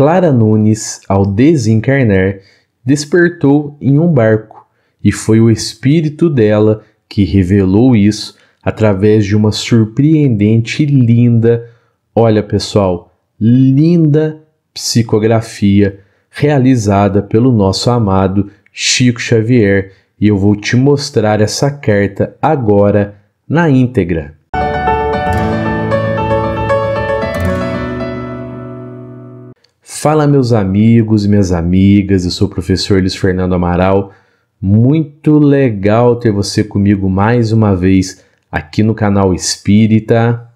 Clara Nunes, ao desencarnar, despertou em um barco, e foi o espírito dela que revelou isso através de uma surpreendente e linda, olha pessoal, linda psicografia realizada pelo nosso amado Chico Xavier, e eu vou te mostrar essa carta agora na íntegra. Fala, meus amigos e minhas amigas, eu sou o professor Luiz Fernando Amaral. Muito legal ter você comigo mais uma vez aqui no canal Espírita.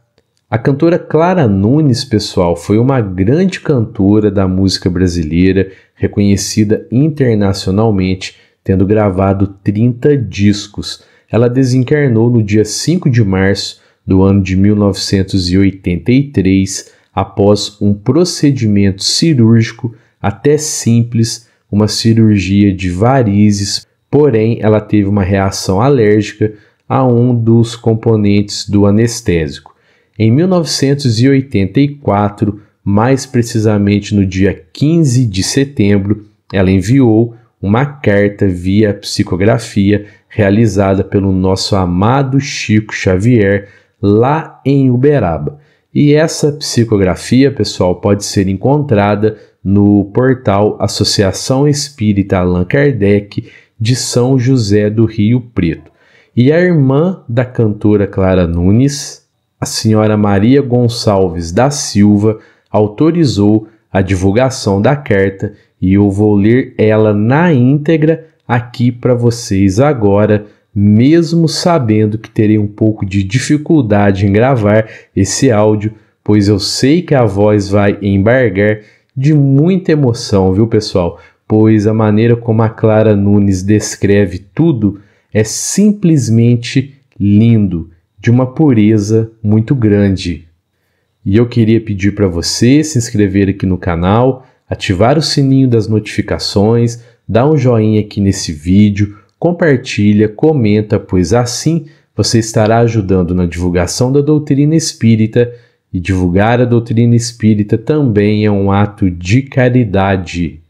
A cantora Clara Nunes, pessoal, foi uma grande cantora da música brasileira, reconhecida internacionalmente, tendo gravado 30 discos. Ela desencarnou no dia 5 de março do ano de 1983 após um procedimento cirúrgico até simples, uma cirurgia de varizes, porém ela teve uma reação alérgica a um dos componentes do anestésico. Em 1984, mais precisamente no dia 15 de setembro, ela enviou uma carta via psicografia realizada pelo nosso amado Chico Xavier lá em Uberaba. E essa psicografia, pessoal, pode ser encontrada no portal Associação Espírita Allan Kardec de São José do Rio Preto. E a irmã da cantora Clara Nunes, a senhora Maria Gonçalves da Silva, autorizou a divulgação da carta e eu vou ler ela na íntegra aqui para vocês agora mesmo sabendo que terei um pouco de dificuldade em gravar esse áudio, pois eu sei que a voz vai embargar de muita emoção, viu, pessoal? Pois a maneira como a Clara Nunes descreve tudo é simplesmente lindo, de uma pureza muito grande. E eu queria pedir para você se inscrever aqui no canal, ativar o sininho das notificações, dar um joinha aqui nesse vídeo compartilha, comenta, pois assim você estará ajudando na divulgação da doutrina espírita e divulgar a doutrina espírita também é um ato de caridade.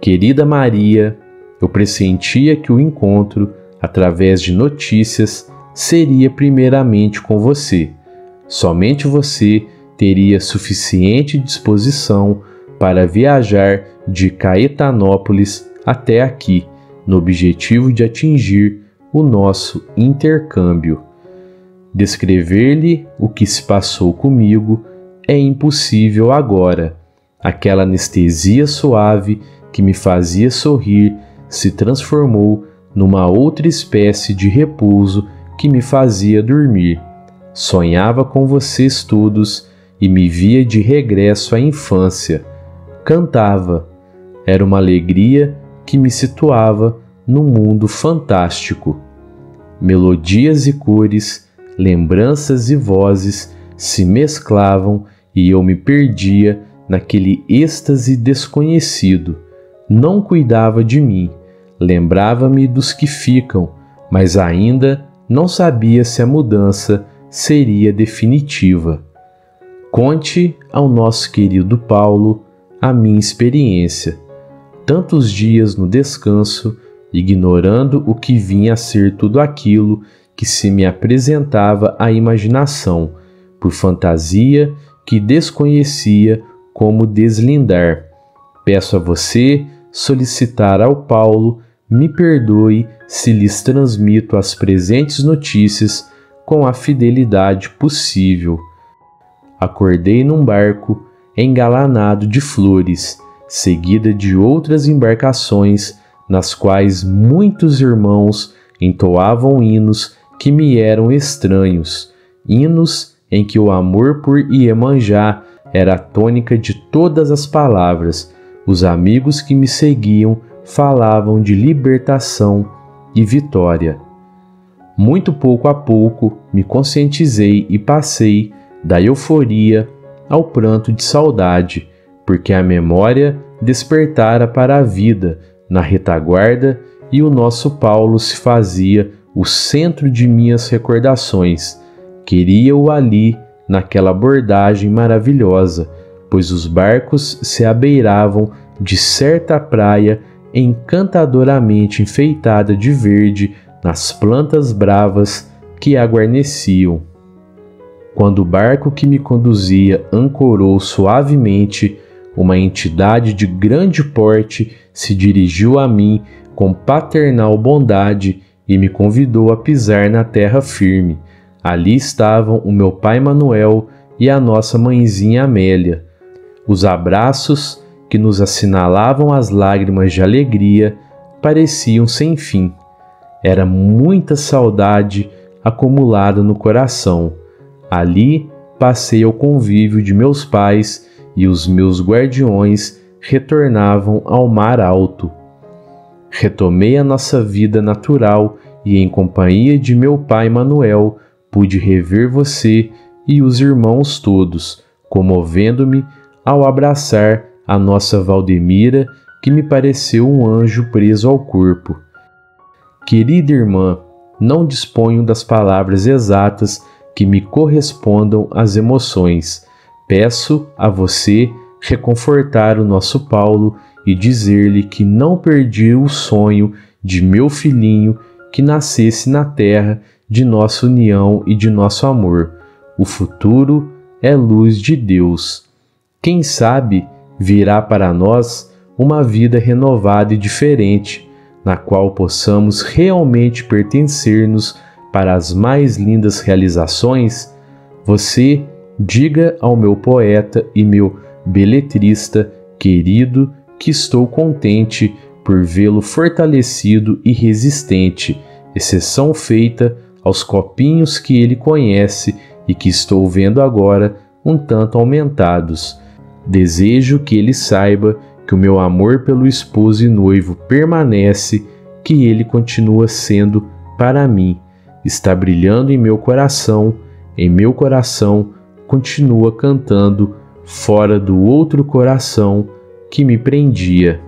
Querida Maria, eu pressentia que o encontro, através de notícias, seria primeiramente com você. Somente você teria suficiente disposição para viajar de Caetanópolis até aqui, no objetivo de atingir o nosso intercâmbio. Descrever-lhe o que se passou comigo é impossível agora. Aquela anestesia suave que me fazia sorrir se transformou numa outra espécie de repouso que me fazia dormir. Sonhava com vocês todos e me via de regresso à infância. Cantava. Era uma alegria que me situava num mundo fantástico. Melodias e cores, lembranças e vozes se mesclavam e eu me perdia naquele êxtase desconhecido não cuidava de mim, lembrava-me dos que ficam, mas ainda não sabia se a mudança seria definitiva. Conte ao nosso querido Paulo a minha experiência. Tantos dias no descanso, ignorando o que vinha a ser tudo aquilo que se me apresentava à imaginação, por fantasia que desconhecia como deslindar. Peço a você solicitar ao Paulo me perdoe se lhes transmito as presentes notícias com a fidelidade possível. Acordei num barco engalanado de flores, seguida de outras embarcações nas quais muitos irmãos entoavam hinos que me eram estranhos, hinos em que o amor por Iemanjá era a tônica de todas as palavras. Os amigos que me seguiam falavam de libertação e vitória. Muito pouco a pouco me conscientizei e passei da euforia ao pranto de saudade, porque a memória despertara para a vida na retaguarda e o nosso Paulo se fazia o centro de minhas recordações. Queria-o ali, naquela abordagem maravilhosa, pois os barcos se abeiravam de certa praia encantadoramente enfeitada de verde nas plantas bravas que a guarneciam. Quando o barco que me conduzia ancorou suavemente, uma entidade de grande porte se dirigiu a mim com paternal bondade e me convidou a pisar na terra firme. Ali estavam o meu pai Manuel e a nossa mãezinha Amélia. Os abraços que nos assinalavam as lágrimas de alegria pareciam sem fim. Era muita saudade acumulada no coração. Ali passei ao convívio de meus pais e os meus guardiões retornavam ao mar alto. Retomei a nossa vida natural e, em companhia de meu pai Manuel, pude rever você e os irmãos todos, comovendo-me ao abraçar a nossa Valdemira, que me pareceu um anjo preso ao corpo. Querida irmã, não disponho das palavras exatas que me correspondam às emoções. Peço a você reconfortar o nosso Paulo e dizer-lhe que não perdi o sonho de meu filhinho que nascesse na terra de nossa união e de nosso amor. O futuro é luz de Deus. Quem sabe virá para nós uma vida renovada e diferente, na qual possamos realmente pertencer-nos para as mais lindas realizações, você diga ao meu poeta e meu beletrista querido que estou contente por vê-lo fortalecido e resistente, exceção feita aos copinhos que ele conhece e que estou vendo agora um tanto aumentados Desejo que ele saiba que o meu amor pelo esposo e noivo permanece, que ele continua sendo para mim, está brilhando em meu coração, em meu coração continua cantando fora do outro coração que me prendia.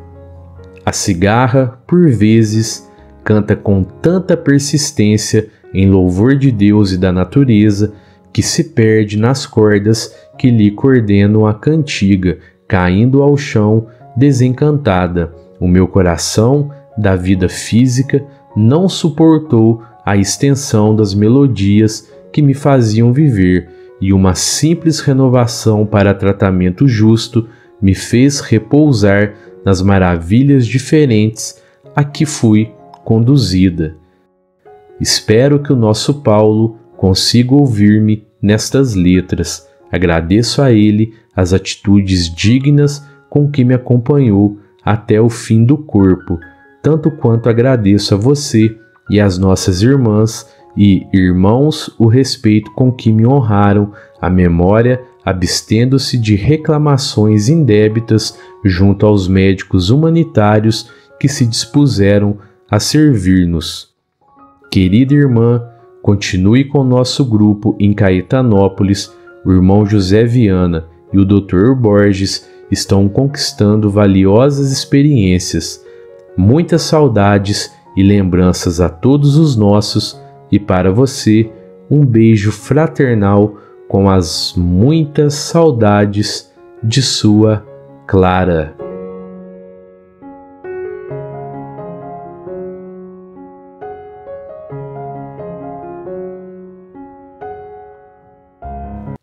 A cigarra, por vezes, canta com tanta persistência em louvor de Deus e da natureza que se perde nas cordas que lhe coordenam a cantiga, caindo ao chão desencantada. O meu coração, da vida física, não suportou a extensão das melodias que me faziam viver, e uma simples renovação para tratamento justo me fez repousar nas maravilhas diferentes a que fui conduzida. Espero que o nosso Paulo consiga ouvir-me nestas letras. Agradeço a ele as atitudes dignas com que me acompanhou até o fim do corpo, tanto quanto agradeço a você e às nossas irmãs e irmãos o respeito com que me honraram. A memória, abstendo-se de reclamações indébitas junto aos médicos humanitários que se dispuseram a servir-nos. Querida irmã, continue com nosso grupo em Caetanópolis o irmão José Viana e o Dr. Borges estão conquistando valiosas experiências, muitas saudades e lembranças a todos os nossos e para você um beijo fraternal com as muitas saudades de sua Clara.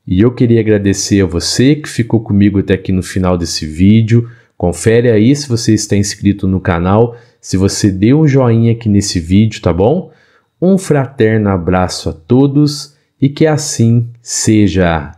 E eu queria agradecer a você que ficou comigo até aqui no final desse vídeo. Confere aí se você está inscrito no canal, se você deu um joinha aqui nesse vídeo, tá bom? Um fraterno abraço a todos e que assim seja.